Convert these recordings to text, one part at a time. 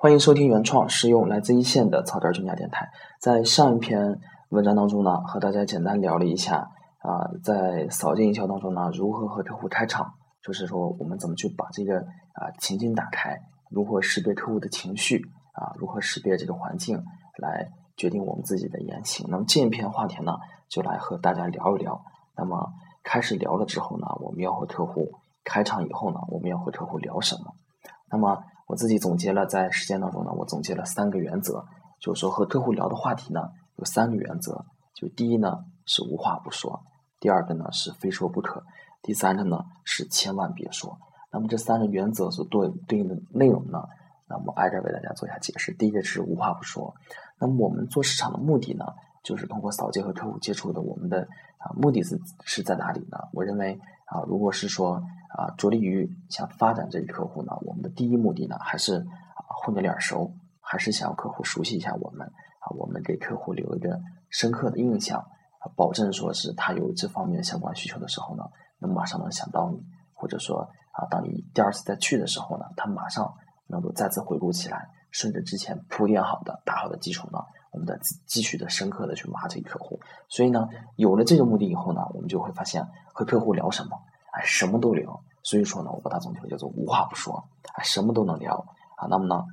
欢迎收听原创实用来自一线的草根专家电台。在上一篇文章当中呢，和大家简单聊了一下啊，在扫街营销当中呢，如何和客户开场，就是说我们怎么去把这个啊情境打开，如何识别客户的情绪啊，如何识别这个环境，来决定我们自己的言行。那么这一篇话题呢，就来和大家聊一聊。那么开始聊了之后呢，我们要和客户开场以后呢，我们要和客户聊什么？那么我自己总结了，在实践当中呢，我总结了三个原则，就是说和客户聊的话题呢，有三个原则。就第一呢是无话不说，第二个呢是非说不可，第三个呢是千万别说。那么这三个原则所对对应的内容呢，那么挨着为大家做一下解释。第一个是无话不说。那么我们做市场的目的呢，就是通过扫街和客户接触的，我们的目的是是在哪里呢？我认为啊，如果是说啊着力于想发展这个客户呢，我们的第一目的呢，还是啊混个脸熟，还是想要客户熟悉一下我们啊，我们给客户留一个深刻的印象啊，保证说是他有这方面相关需求的时候呢，能马上能想到你，或者说啊，当你第二次再去的时候呢，他马上能够再次回顾起来。顺着之前铺垫好的、打好的基础呢，我们再继续的深刻的去挖这客户。所以呢，有了这个目的以后呢，我们就会发现和客户聊什么，哎，什么都聊。所以说呢，我把它总结为叫做无话不说，哎，什么都能聊啊。那么呢，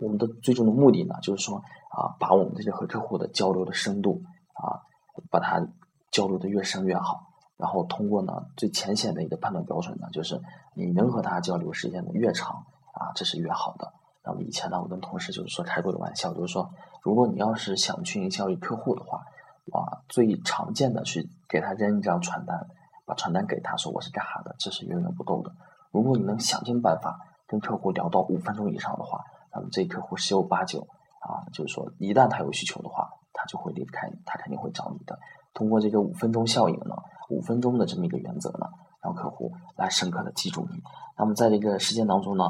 我们的最终的目的呢，就是说啊，把我们这些和客户的交流的深度啊，把它交流的越深越好。然后通过呢，最浅显的一个判断标准呢，就是你能和他交流时间的越长啊，这是越好的。那么以前呢，我跟同事就是说开过的玩笑，就是说，如果你要是想去营销一客户的话，啊，最常见的去给他扔一张传单，把传单给他说我是干啥的，这是远远不够的。如果你能想尽办法跟客户聊到五分钟以上的话，那么这客户十有八九啊，就是说一旦他有需求的话，他就会离不开你，他肯定会找你的。通过这个五分钟效应呢，五分钟的这么一个原则呢，让客户来深刻的记住你。那么在这个实践当中呢。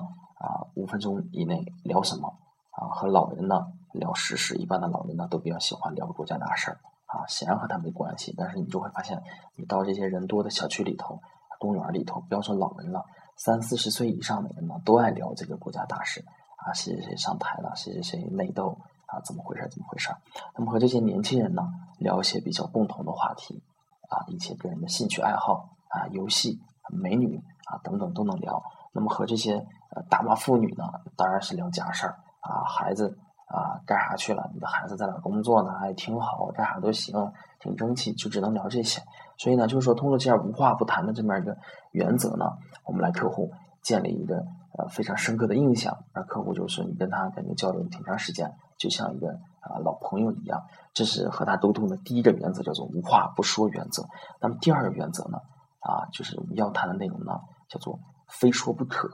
五分钟以内聊什么？啊，和老人呢聊时事，一般的老人呢都比较喜欢聊国家大事儿。啊，显然和他没关系，但是你就会发现，你到这些人多的小区里头、公园里头，不要说老人了，三四十岁以上的人呢都爱聊这个国家大事。啊，谁谁谁上台了，谁谁谁内斗，啊，怎么回事？怎么回事？那么和这些年轻人呢聊一些比较共同的话题，啊，一些个人的兴趣爱好，啊，游戏、美女啊等等都能聊。那么和这些呃大妈妇女呢，当然是聊家事儿啊，孩子啊干啥去了？你的孩子在哪工作呢？还挺好，干啥都行，挺争气，就只能聊这些。所以呢，就是说通过这样无话不谈的这么一个原则呢，我们来客户建立一个呃非常深刻的印象，而客户就是你跟他感觉交流挺长时间，就像一个啊老朋友一样。这是和他沟通的第一个原则，叫做无话不说原则。那么第二个原则呢，啊，就是我们要谈的内容呢，叫做。非说不可，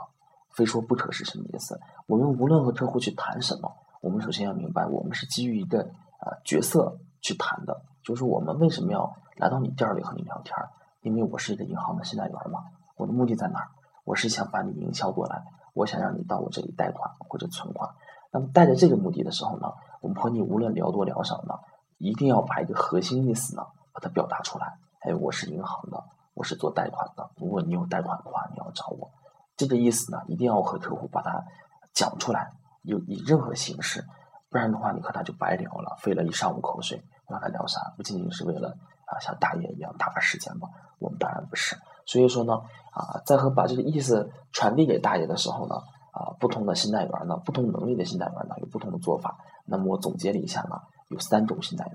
非说不可是什么意思？我们无论和客户去谈什么，我们首先要明白，我们是基于一个呃角色去谈的，就是我们为什么要来到你店里和你聊天？因为我是一个银行的信贷员嘛。我的目的在哪儿？我是想把你营销过来，我想让你到我这里贷款或者存款。那么带着这个目的的时候呢，我们和你无论聊多聊少呢，一定要把一个核心意思呢把它表达出来。哎，我是银行的。我是做贷款的，如果你有贷款的话，你找我。这个意思呢，一定要和客户把它讲出来，有以任何形式，不然的话，你和他就白聊了，费了一上午口水，让他聊啥？不仅仅是为了啊像大爷一样打发时间吗？我们当然不是。所以说呢，啊，在和把这个意思传递给大爷的时候呢，啊，不同的信贷员呢，不同能力的信贷员呢，有不同的做法。那么我总结了一下呢，有三种信贷员，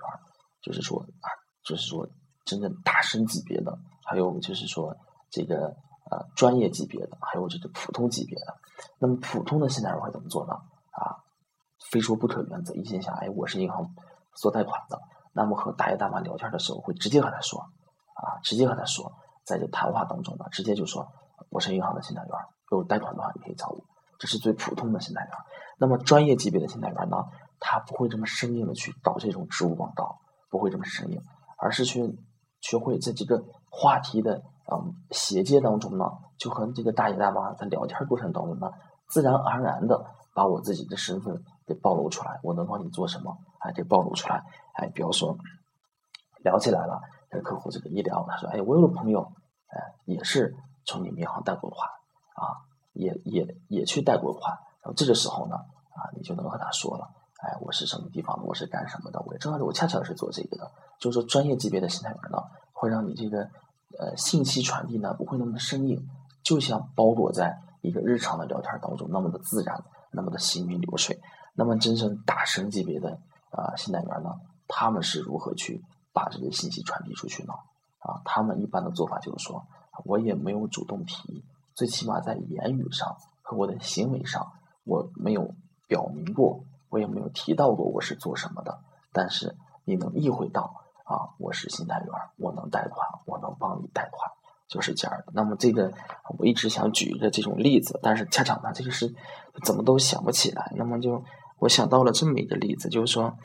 就是说啊，就是说真正大神级别的。还有就是说，这个呃专业级别的，还有这个普通级别的。那么普通的信贷员会怎么做呢？啊，非说不可原则，一心想，哎，我是银行做贷款的。那么和大爷大妈聊天的时候，会直接和他说，啊，直接和他说，在这谈话当中呢，直接就说，我是银行的信贷员，有贷款的话你可以找我。这是最普通的信贷员。那么专业级别的信贷员呢，他不会这么生硬的去搞这种植物广告，不会这么生硬，而是去学会在这个。话题的嗯衔接当中呢，就和这个大爷大妈在聊天过程当中呢，自然而然的把我自己的身份给暴露出来，我能帮你做什么？哎，给暴露出来。哎，比方说聊起来了，跟客户这个一聊，他说：“哎，我有个朋友，哎，也是从你们银行贷过款啊，也也也去贷过款。”然后这个时候呢，啊，你就能和他说了，哎，我是什么地方的，我是干什么的，我正好我恰巧是做这个的，就是说专业级别的心态员呢，会让你这个呃信息传递呢不会那么的生硬，就像包裹在一个日常的聊天当中那么的自然，那么的行云流水。那么真正大神级别的啊信贷员呢，他们是如何去把这个信息传递出去呢？啊，他们一般的做法就是说，我也没有主动提，最起码在言语上和我的行为上，我没有表明过，我也没有提到过我是做什么的。但是你能意会到啊，我是信贷员，我能贷款，我能帮你贷款，就是这样的。那么这个我一直想举一个这种例子，但是恰巧呢，这个是怎么都想不起来，那么就。我想到了这么一个例子，就是说，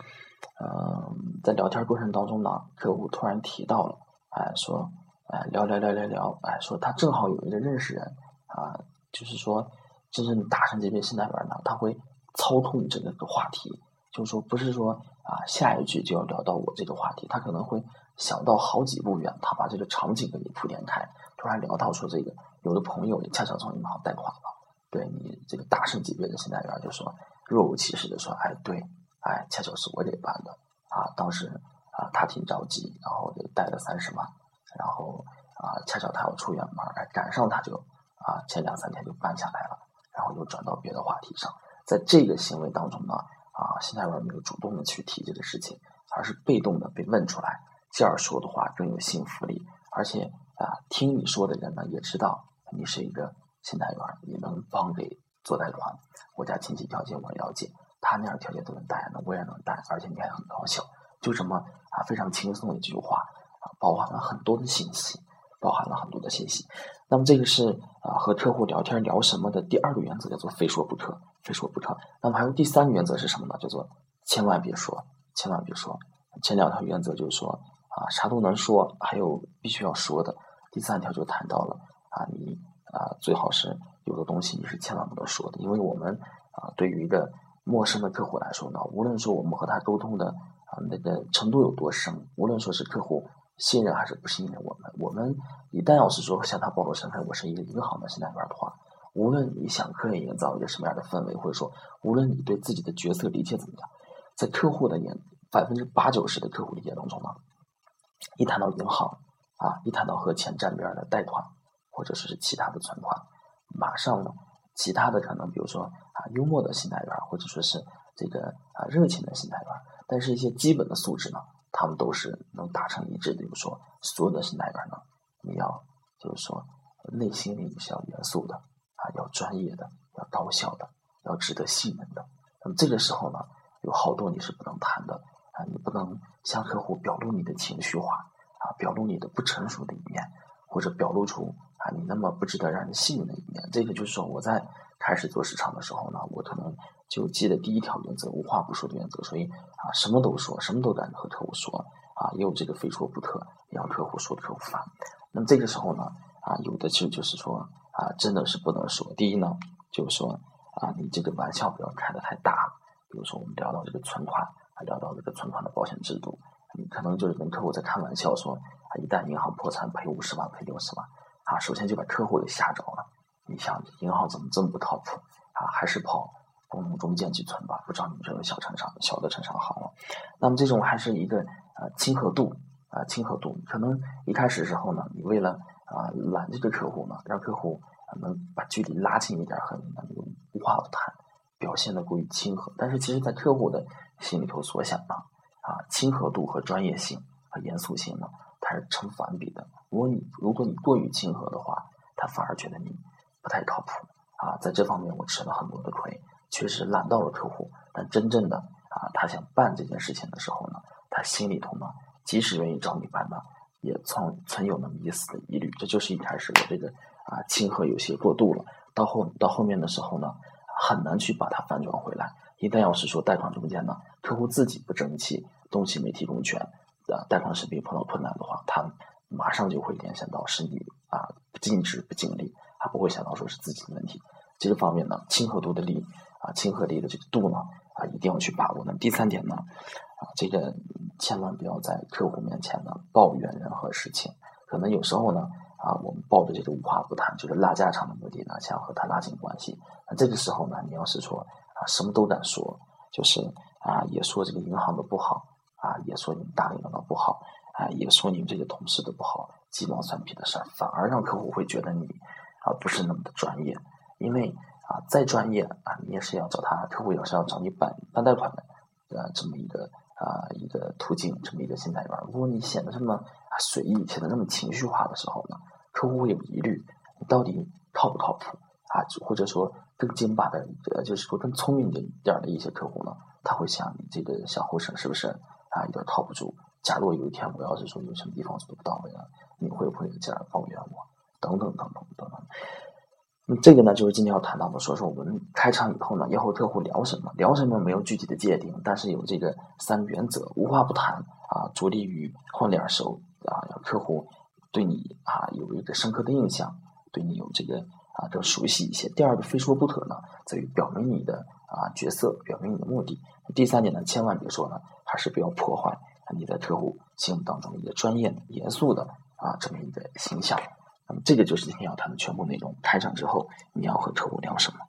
嗯，在聊天过程当中呢，客户突然提到了，哎，说，哎，聊聊聊聊聊，哎，说他正好有一个认识人，啊，就是说，真正打上这边信贷员呢，他会操控这个个话题，就是说，不是说啊，下一句就要聊到我这个话题，他可能会想到好几步远，他把这个场景给你铺垫开，突然聊到说这个，有的朋友也恰巧从银行贷款了，对你这个大神级别的信贷员就说。若无其事的说：“哎，对，哎，恰巧是我这办的啊。当时啊，他挺着急，然后就贷了三十万，然后啊，恰巧他要出远门，哎，赶上他就啊，前两三天就办下来了，然后又转到别的话题上。在这个行为当中呢，啊，心态员没有主动的去提这个事情，而是被动的被问出来，这样说的话更有信服力，而且啊，听你说的人呢也知道你是一个信贷员，你能帮给。”做贷款，我家亲戚条件我了解，他那样条件都能贷，那我也能贷，而且你还很高效，就这么啊非常轻松的一句话啊，包含了很多的信息，包含了很多的信息。那么这个是啊和客户聊天聊什么的第二个原则叫做非说不可，非说不可。那么还有第三个原则是什么呢？叫做千万别说，千万别说。前两条原则就是说啊啥都能说，还有必须要说的。第三条就谈到了啊你啊最好是。有的东西你是千万不能说的，因为我们啊，对于一个陌生的客户来说呢，无论说我们和他沟通的啊那个程度有多深，无论说是客户信任还是不信任我们，我们一旦要是说向他暴露身份，我是一个银行的信贷员的话，无论你想刻意营造一个什么样的氛围，或者说无论你对自己的角色理解怎么样，在客户的眼百分之八九十的客户理解当中呢，一谈到银行啊，一谈到和钱沾边的贷款，或者说是其他的存款。马上呢，其他的可能，比如说啊，幽默的信贷员，或者说是这个啊热情的信贷员，但是一些基本的素质呢，他们都是能达成一致的。就是说，所有的是哪边呢，你要就是说内心里你是要严肃的啊，要专业的，要高效的，要值得信任的。那么这个时候呢，有好多你是不能谈的啊，你不能向客户表露你的情绪化啊，表露你的不成熟的一面，或者表露出。啊，你那么不值得让人信任的一面，这个就是说，我在开始做市场的时候呢，我可能就记得第一条原则，无话不说的原则，所以啊，什么都说，什么都敢和客户说，啊，也有这个非说不可，让客户说的客户烦。那么这个时候呢，啊，有的其实就是说，啊，真的是不能说。第一呢，就是说，啊，你这个玩笑不要开的太大。比如说，我们聊到这个存款，啊，聊到这个存款的保险制度，你可能就是跟客户在开玩笑说，啊，一旦银行破产，赔五十万，赔六十万。啊，首先就把客户给吓着了。你想，银行怎么这么不靠谱啊？还是跑工农中建去存吧。不知道你们这种小城商、小的城商行了。那么这种还是一个呃亲和度啊，亲和度。可能一开始时候呢，你为了啊揽这个客户呢，让客户能把距离拉近一点，和你呢无话不谈，表现的过于亲和。但是其实，在客户的心里头所想呢，啊，亲和度和专业性和严肃性呢。它是成反比的。如果你如果你过于亲和的话，他反而觉得你不太靠谱啊。在这方面，我吃了很多的亏，确实揽到了客户。但真正的啊，他想办这件事情的时候呢，他心里头呢，即使愿意找你办呢，也存存有那么一丝的疑虑。这就是一开始我这个啊亲和有些过度了。到后到后面的时候呢，很难去把它反转回来。一旦要是说贷款中间呢，客户自己不争气，东西没提供全。贷款审批碰到困难的话，他马上就会联想到是你啊不尽职不尽力，他不会想到说是自己的问题。这个方面呢，亲和度的力啊，亲和力的这个度呢啊，一定要去把握。那么第三点呢啊，这个千万不要在客户面前呢抱怨任何事情。可能有时候呢啊，我们抱着这个无话不谈，就是拉家常的目的呢，想和他拉近关系。那这个时候呢，你要是说啊，什么都敢说，就是啊，也说这个银行的不好，啊，也说你们大领导的不好，啊，也说你们这些同事的不好，鸡毛蒜皮的事儿，反而让客户会觉得你啊不是那么的专业，因为啊再专业啊，你也是要找他，客户也是要找你办办贷款的，呃，这么一个啊一个途径，这么一个心态吧。如果你显得这么随意，显得那么情绪化的时候呢，客户会有疑虑，你到底靠不靠谱？啊，或者说更精把的，呃，就是说更聪明的点的一些客户呢，他会想你这个小后生是不是啊，有点靠不住？假如有一天我要是说有什么地方做不到位了，你会不会这样抱怨我？等等等等等等。那这个呢，就是今天要谈到的，说说我们开场以后呢，要和客户聊什么？聊什么没有具体的界定，但是有这个三个原则：无话不谈啊，着力于换脸熟啊，让客户对你啊有一个深刻的印象，对你有这个。啊，更熟悉一些。第二个非说不可呢，在于表明你的啊角色，表明你的目的。第三点呢，千万别说呢，还是不要破坏你在客户心目当中一个专业的、严肃的啊这么一个形象。那么，这个就是今天要谈的全部内容。开场之后，你要和客户聊什么？